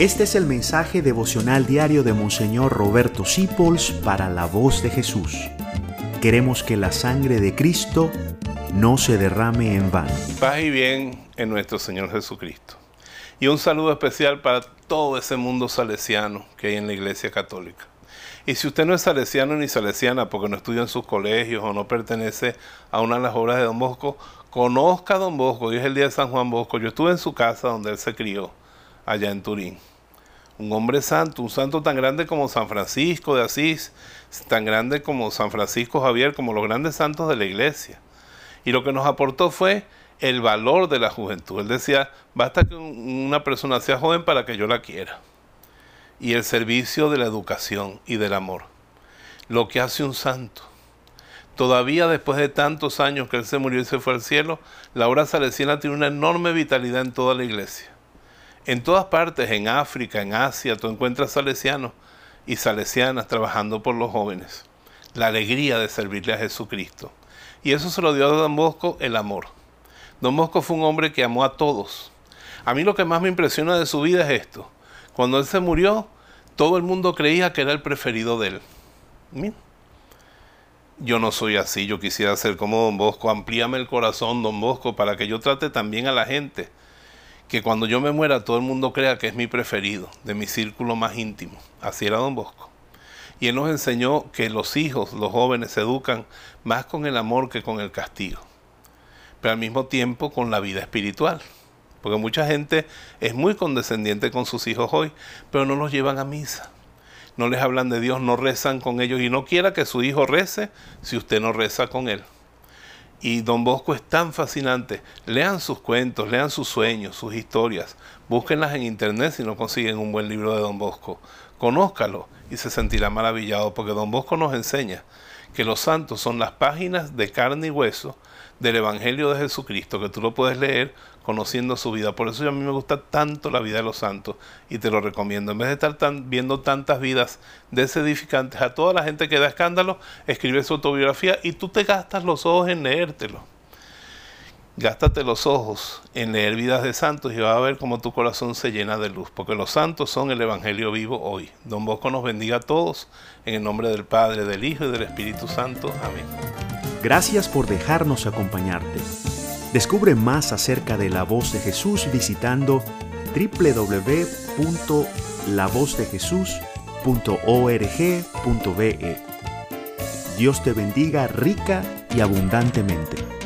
Este es el mensaje devocional diario de Monseñor Roberto Sipols para la voz de Jesús. Queremos que la sangre de Cristo no se derrame en vano. Paz y bien en nuestro Señor Jesucristo. Y un saludo especial para todo ese mundo salesiano que hay en la Iglesia Católica. Y si usted no es salesiano ni salesiana porque no estudia en sus colegios o no pertenece a una de las obras de Don Bosco, conozca a Don Bosco. Hoy es el día de San Juan Bosco. Yo estuve en su casa donde él se crió, allá en Turín un hombre santo, un santo tan grande como San Francisco de Asís, tan grande como San Francisco Javier, como los grandes santos de la iglesia. Y lo que nos aportó fue el valor de la juventud. Él decía, basta que una persona sea joven para que yo la quiera. Y el servicio de la educación y del amor. Lo que hace un santo. Todavía después de tantos años que él se murió y se fue al cielo, la obra salesiana tiene una enorme vitalidad en toda la iglesia. En todas partes, en África, en Asia, tú encuentras salesianos y salesianas trabajando por los jóvenes. La alegría de servirle a Jesucristo. Y eso se lo dio a Don Bosco el amor. Don Bosco fue un hombre que amó a todos. A mí lo que más me impresiona de su vida es esto. Cuando él se murió, todo el mundo creía que era el preferido de él. Yo no soy así, yo quisiera ser como Don Bosco. Amplíame el corazón, Don Bosco, para que yo trate también a la gente que cuando yo me muera todo el mundo crea que es mi preferido, de mi círculo más íntimo. Así era don Bosco. Y él nos enseñó que los hijos, los jóvenes, se educan más con el amor que con el castigo, pero al mismo tiempo con la vida espiritual. Porque mucha gente es muy condescendiente con sus hijos hoy, pero no los llevan a misa. No les hablan de Dios, no rezan con ellos y no quiera que su hijo rece si usted no reza con él. Y Don Bosco es tan fascinante. Lean sus cuentos, lean sus sueños, sus historias. Búsquenlas en internet si no consiguen un buen libro de Don Bosco. Conózcalo y se sentirá maravillado porque Don Bosco nos enseña que los santos son las páginas de carne y hueso del Evangelio de Jesucristo, que tú lo puedes leer conociendo su vida. Por eso a mí me gusta tanto la vida de los santos y te lo recomiendo. En vez de estar viendo tantas vidas desedificantes, a toda la gente que da escándalo, escribe su autobiografía y tú te gastas los ojos en leértelo. Gástate los ojos en leer vidas de santos y vas a ver cómo tu corazón se llena de luz, porque los santos son el Evangelio vivo hoy. Don Bosco nos bendiga a todos, en el nombre del Padre, del Hijo y del Espíritu Santo. Amén. Gracias por dejarnos acompañarte. Descubre más acerca de la voz de Jesús visitando www.lavozdejesús.org.be. Dios te bendiga rica y abundantemente.